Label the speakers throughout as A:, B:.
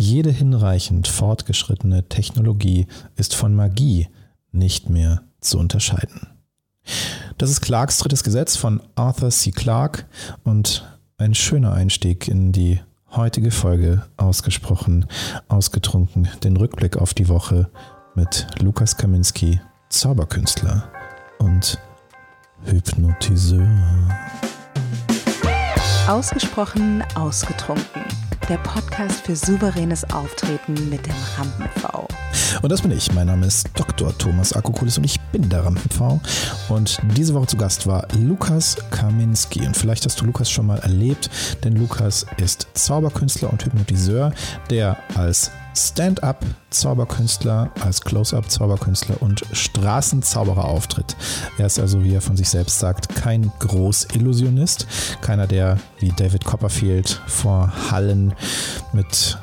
A: Jede hinreichend fortgeschrittene Technologie ist von Magie nicht mehr zu unterscheiden. Das ist Clarks drittes Gesetz von Arthur C. Clarke und ein schöner Einstieg in die heutige Folge ausgesprochen, ausgetrunken, den Rückblick auf die Woche mit Lukas Kaminski, Zauberkünstler und Hypnotiseur.
B: Ausgesprochen ausgetrunken. Der Podcast für souveränes Auftreten mit dem Rampen-V.
A: Und das bin ich. Mein Name ist Dr. Thomas Akukulis und ich bin der Rampen-V. Und diese Woche zu Gast war Lukas Kaminski. Und vielleicht hast du Lukas schon mal erlebt, denn Lukas ist Zauberkünstler und Hypnotiseur, der als Stand-up-Zauberkünstler, als Close-up-Zauberkünstler und Straßenzauberer auftritt. Er ist also, wie er von sich selbst sagt, kein Großillusionist, keiner, der wie David Copperfield vor Hallen mit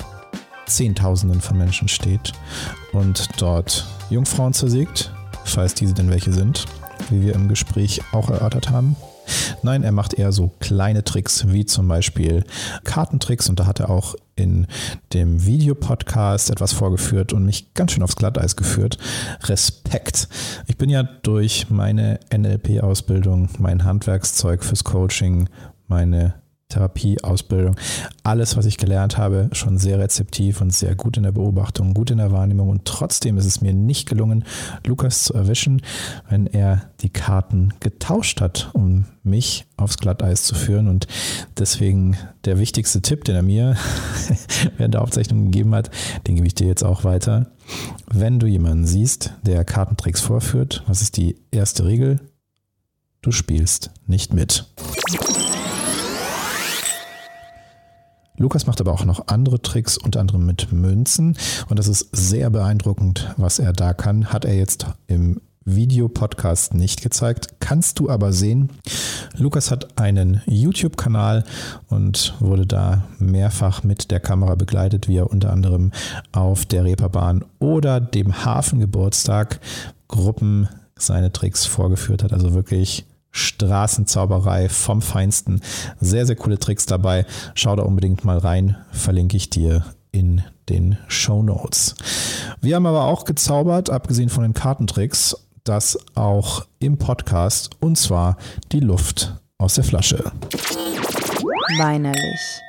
A: Zehntausenden von Menschen steht und dort Jungfrauen zersägt, falls diese denn welche sind, wie wir im Gespräch auch erörtert haben. Nein, er macht eher so kleine Tricks, wie zum Beispiel Kartentricks. Und da hat er auch in dem Videopodcast etwas vorgeführt und mich ganz schön aufs Glatteis geführt. Respekt. Ich bin ja durch meine NLP-Ausbildung, mein Handwerkszeug fürs Coaching, meine Therapieausbildung, alles, was ich gelernt habe, schon sehr rezeptiv und sehr gut in der Beobachtung, gut in der Wahrnehmung. Und trotzdem ist es mir nicht gelungen, Lukas zu erwischen, wenn er die Karten getauscht hat, um mich aufs Glatteis zu führen. Und deswegen der wichtigste Tipp, den er mir während der Aufzeichnung gegeben hat, den gebe ich dir jetzt auch weiter. Wenn du jemanden siehst, der Kartentricks vorführt, was ist die erste Regel? Du spielst nicht mit. Lukas macht aber auch noch andere Tricks, unter anderem mit Münzen. Und das ist sehr beeindruckend, was er da kann. Hat er jetzt im Videopodcast nicht gezeigt. Kannst du aber sehen. Lukas hat einen YouTube-Kanal und wurde da mehrfach mit der Kamera begleitet, wie er unter anderem auf der Reeperbahn oder dem Hafengeburtstag Gruppen seine Tricks vorgeführt hat. Also wirklich Straßenzauberei vom Feinsten. Sehr, sehr coole Tricks dabei. Schau da unbedingt mal rein. Verlinke ich dir in den Show Notes. Wir haben aber auch gezaubert, abgesehen von den Kartentricks, das auch im Podcast und zwar die Luft aus der Flasche.
B: Weinerlich.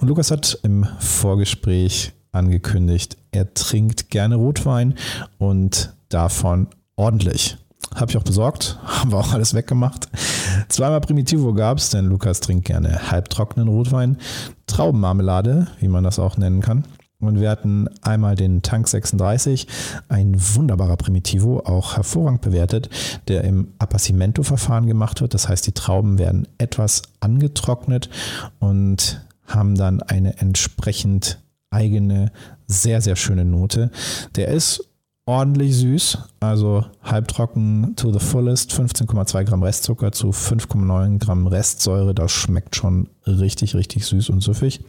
A: Und Lukas hat im Vorgespräch angekündigt, er trinkt gerne Rotwein und davon ordentlich. Habe ich auch besorgt, haben wir auch alles weggemacht. Zweimal Primitivo gab es, denn Lukas trinkt gerne halbtrockenen Rotwein, Traubenmarmelade, wie man das auch nennen kann. Und wir hatten einmal den Tank 36, ein wunderbarer Primitivo, auch hervorragend bewertet, der im Appassimento-Verfahren gemacht wird. Das heißt, die Trauben werden etwas angetrocknet und haben dann eine entsprechend eigene, sehr, sehr schöne Note. Der ist ordentlich süß, also halbtrocken to the fullest, 15,2 Gramm Restzucker zu 5,9 Gramm Restsäure. Das schmeckt schon richtig, richtig süß und süffig.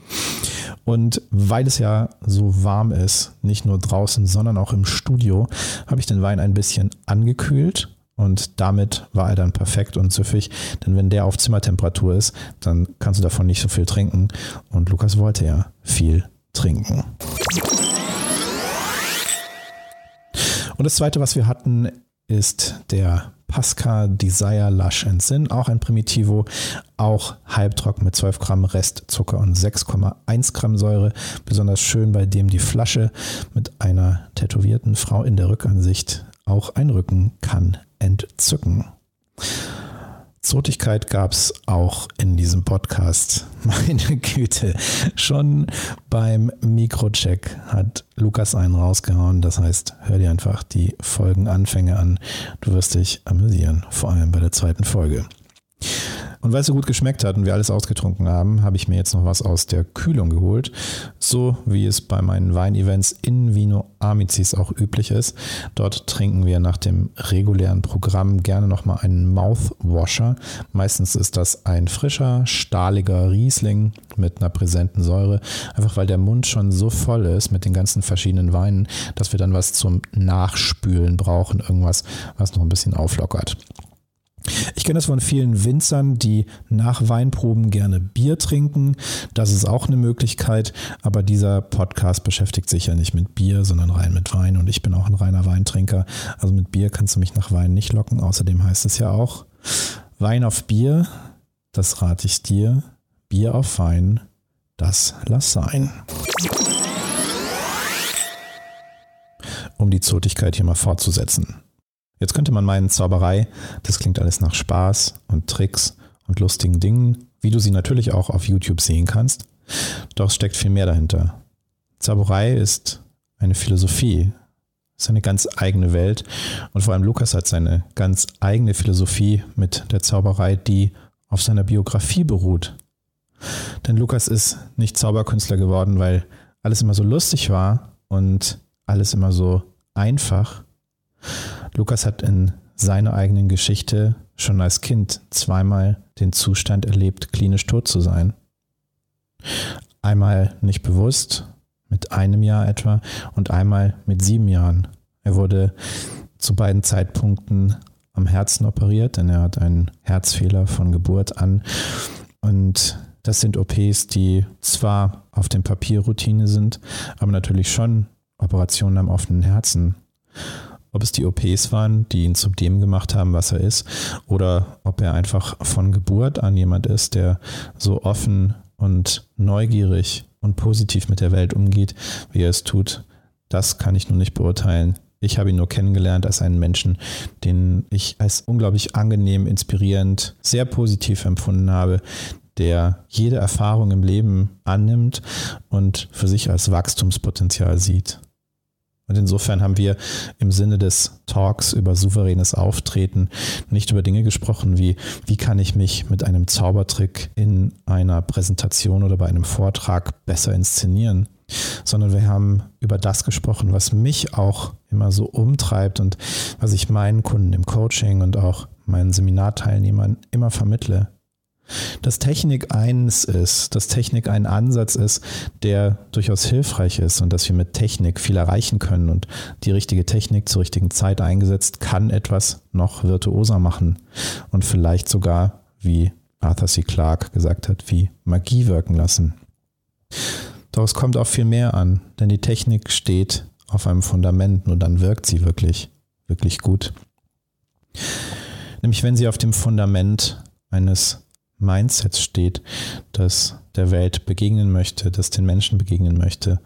A: Und weil es ja so warm ist, nicht nur draußen, sondern auch im Studio, habe ich den Wein ein bisschen angekühlt. Und damit war er dann perfekt und süffig. Denn wenn der auf Zimmertemperatur ist, dann kannst du davon nicht so viel trinken. Und Lukas wollte ja viel trinken. Und das zweite, was wir hatten, ist der Pasca Desire Lush and Sin, auch ein Primitivo, auch halbtrocken mit 12 Gramm Restzucker und 6,1 Gramm Säure. Besonders schön, bei dem die Flasche mit einer tätowierten Frau in der Rückansicht auch ein Rücken kann entzücken. Zotigkeit gab es auch in diesem Podcast. Meine Güte. Schon beim Mikrocheck hat Lukas einen rausgehauen. Das heißt, hör dir einfach die Folgenanfänge an. Du wirst dich amüsieren, vor allem bei der zweiten Folge. Und weil es so gut geschmeckt hat und wir alles ausgetrunken haben, habe ich mir jetzt noch was aus der Kühlung geholt. So wie es bei meinen Weinevents in Vino Amicis auch üblich ist. Dort trinken wir nach dem regulären Programm gerne nochmal einen Mouthwasher. Meistens ist das ein frischer, stahliger Riesling mit einer präsenten Säure. Einfach weil der Mund schon so voll ist mit den ganzen verschiedenen Weinen, dass wir dann was zum Nachspülen brauchen. Irgendwas, was noch ein bisschen auflockert. Ich kenne das von vielen Winzern, die nach Weinproben gerne Bier trinken. Das ist auch eine Möglichkeit, aber dieser Podcast beschäftigt sich ja nicht mit Bier, sondern rein mit Wein und ich bin auch ein reiner Weintrinker. Also mit Bier kannst du mich nach Wein nicht locken. Außerdem heißt es ja auch Wein auf Bier, das rate ich dir. Bier auf Wein, das lass sein. Um die Zotigkeit hier mal fortzusetzen. Jetzt könnte man meinen, Zauberei, das klingt alles nach Spaß und Tricks und lustigen Dingen, wie du sie natürlich auch auf YouTube sehen kannst. Doch es steckt viel mehr dahinter. Zauberei ist eine Philosophie, ist eine ganz eigene Welt und vor allem Lukas hat seine ganz eigene Philosophie mit der Zauberei, die auf seiner Biografie beruht. Denn Lukas ist nicht Zauberkünstler geworden, weil alles immer so lustig war und alles immer so einfach, Lukas hat in seiner eigenen Geschichte schon als Kind zweimal den Zustand erlebt, klinisch tot zu sein. Einmal nicht bewusst, mit einem Jahr etwa, und einmal mit sieben Jahren. Er wurde zu beiden Zeitpunkten am Herzen operiert, denn er hat einen Herzfehler von Geburt an. Und das sind OPs, die zwar auf dem Papier Routine sind, aber natürlich schon Operationen am offenen Herzen ob es die OPs waren, die ihn zu dem gemacht haben, was er ist, oder ob er einfach von Geburt an jemand ist, der so offen und neugierig und positiv mit der Welt umgeht, wie er es tut. Das kann ich nun nicht beurteilen. Ich habe ihn nur kennengelernt als einen Menschen, den ich als unglaublich angenehm, inspirierend, sehr positiv empfunden habe, der jede Erfahrung im Leben annimmt und für sich als Wachstumspotenzial sieht. Und insofern haben wir im Sinne des Talks über souveränes Auftreten nicht über Dinge gesprochen wie, wie kann ich mich mit einem Zaubertrick in einer Präsentation oder bei einem Vortrag besser inszenieren, sondern wir haben über das gesprochen, was mich auch immer so umtreibt und was ich meinen Kunden im Coaching und auch meinen Seminarteilnehmern immer vermittle dass Technik eins ist, dass Technik ein Ansatz ist, der durchaus hilfreich ist und dass wir mit Technik viel erreichen können und die richtige Technik zur richtigen Zeit eingesetzt kann etwas noch virtuoser machen und vielleicht sogar, wie Arthur C. Clarke gesagt hat, wie Magie wirken lassen. Doch es kommt auch viel mehr an, denn die Technik steht auf einem Fundament und dann wirkt sie wirklich, wirklich gut. Nämlich wenn sie auf dem Fundament eines Mindset steht, das der Welt begegnen möchte, das den Menschen begegnen möchte.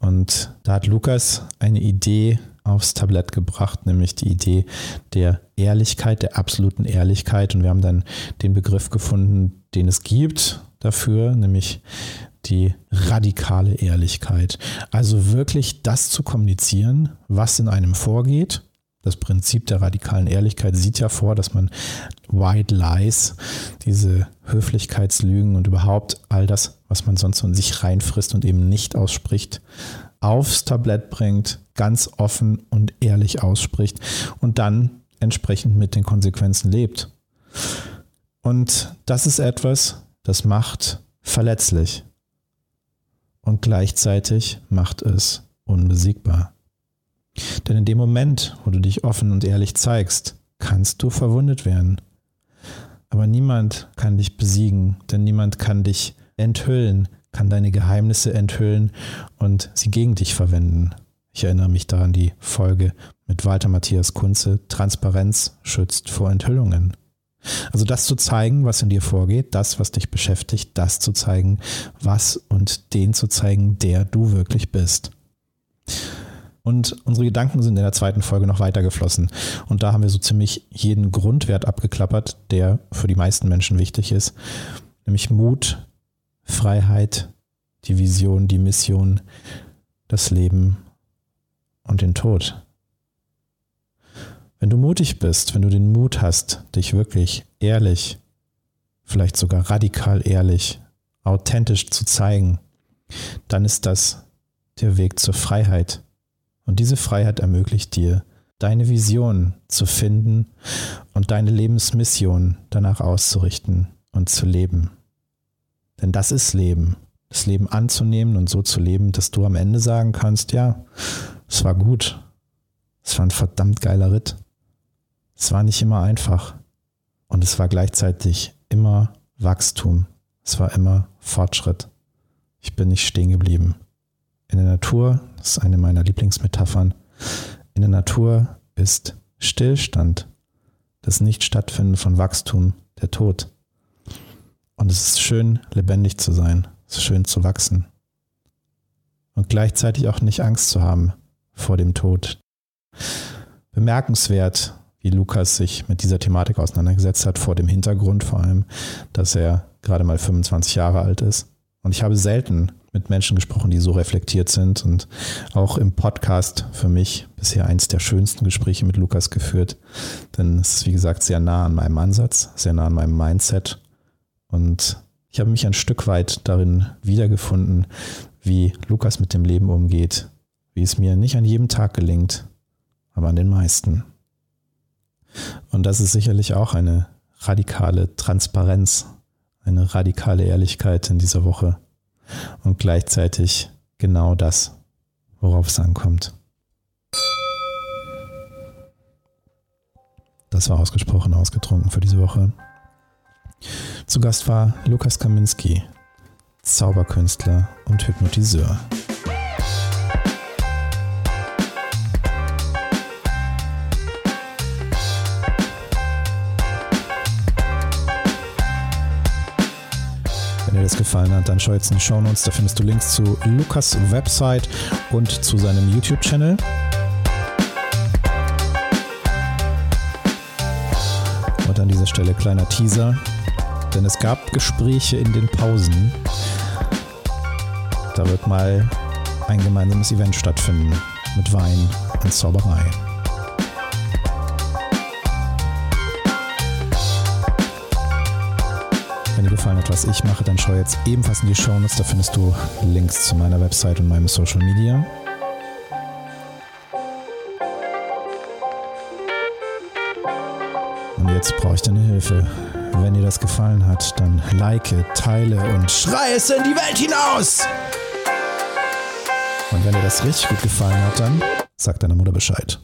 A: Und da hat Lukas eine Idee aufs Tablett gebracht, nämlich die Idee der Ehrlichkeit, der absoluten Ehrlichkeit. Und wir haben dann den Begriff gefunden, den es gibt dafür, nämlich die radikale Ehrlichkeit. Also wirklich das zu kommunizieren, was in einem vorgeht das Prinzip der radikalen Ehrlichkeit sieht ja vor, dass man White Lies, diese Höflichkeitslügen und überhaupt all das, was man sonst so in sich reinfrisst und eben nicht ausspricht, aufs Tablett bringt, ganz offen und ehrlich ausspricht und dann entsprechend mit den Konsequenzen lebt. Und das ist etwas, das macht verletzlich und gleichzeitig macht es unbesiegbar. Denn in dem Moment, wo du dich offen und ehrlich zeigst, kannst du verwundet werden. Aber niemand kann dich besiegen, denn niemand kann dich enthüllen, kann deine Geheimnisse enthüllen und sie gegen dich verwenden. Ich erinnere mich daran die Folge mit Walter Matthias Kunze, Transparenz schützt vor Enthüllungen. Also das zu zeigen, was in dir vorgeht, das, was dich beschäftigt, das zu zeigen, was und den zu zeigen, der du wirklich bist. Und unsere Gedanken sind in der zweiten Folge noch weitergeflossen. Und da haben wir so ziemlich jeden Grundwert abgeklappert, der für die meisten Menschen wichtig ist. Nämlich Mut, Freiheit, die Vision, die Mission, das Leben und den Tod. Wenn du mutig bist, wenn du den Mut hast, dich wirklich ehrlich, vielleicht sogar radikal ehrlich, authentisch zu zeigen, dann ist das der Weg zur Freiheit und diese Freiheit ermöglicht dir, deine Vision zu finden und deine Lebensmission danach auszurichten und zu leben. Denn das ist Leben. Das Leben anzunehmen und so zu leben, dass du am Ende sagen kannst, ja, es war gut. Es war ein verdammt geiler Ritt. Es war nicht immer einfach. Und es war gleichzeitig immer Wachstum. Es war immer Fortschritt. Ich bin nicht stehen geblieben. In der Natur, das ist eine meiner Lieblingsmetaphern, in der Natur ist Stillstand, das Nicht-Stattfinden von Wachstum, der Tod. Und es ist schön, lebendig zu sein. Es ist schön zu wachsen. Und gleichzeitig auch nicht Angst zu haben vor dem Tod. Bemerkenswert, wie Lukas sich mit dieser Thematik auseinandergesetzt hat, vor dem Hintergrund vor allem, dass er gerade mal 25 Jahre alt ist. Und ich habe selten mit Menschen gesprochen, die so reflektiert sind und auch im Podcast für mich bisher eins der schönsten Gespräche mit Lukas geführt. Denn es ist, wie gesagt, sehr nah an meinem Ansatz, sehr nah an meinem Mindset. Und ich habe mich ein Stück weit darin wiedergefunden, wie Lukas mit dem Leben umgeht, wie es mir nicht an jedem Tag gelingt, aber an den meisten. Und das ist sicherlich auch eine radikale Transparenz, eine radikale Ehrlichkeit in dieser Woche und gleichzeitig genau das, worauf es ankommt. Das war ausgesprochen ausgetrunken für diese Woche. Zu Gast war Lukas Kaminski, Zauberkünstler und Hypnotiseur. Das gefallen hat, dann schau jetzt in die Show Notes. Da findest du Links zu Lukas Website und zu seinem YouTube-Channel. Und an dieser Stelle kleiner Teaser, denn es gab Gespräche in den Pausen. Da wird mal ein gemeinsames Event stattfinden mit Wein und Zauberei. Gefallen hat, was ich mache, dann schau jetzt ebenfalls in die Show Notes. Da findest du Links zu meiner Website und meinem Social Media. Und jetzt brauche ich deine Hilfe. Wenn dir das gefallen hat, dann like, teile und schrei es in die Welt hinaus! Und wenn dir das richtig gut gefallen hat, dann sag deiner Mutter Bescheid.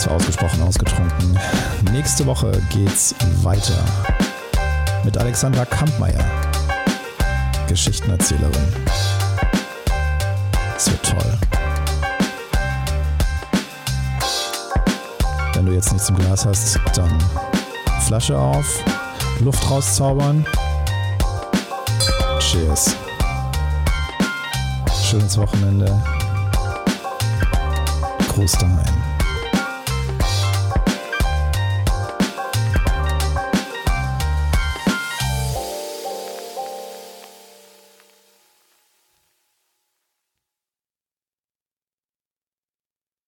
A: Das war ausgesprochen ausgetrunken. Nächste Woche geht's weiter mit Alexandra Kampmeier, Geschichtenerzählerin. Es wird toll. Wenn du jetzt nichts im Glas hast, dann Flasche auf, Luft rauszaubern. Cheers. Schönes Wochenende. Gruß daheim.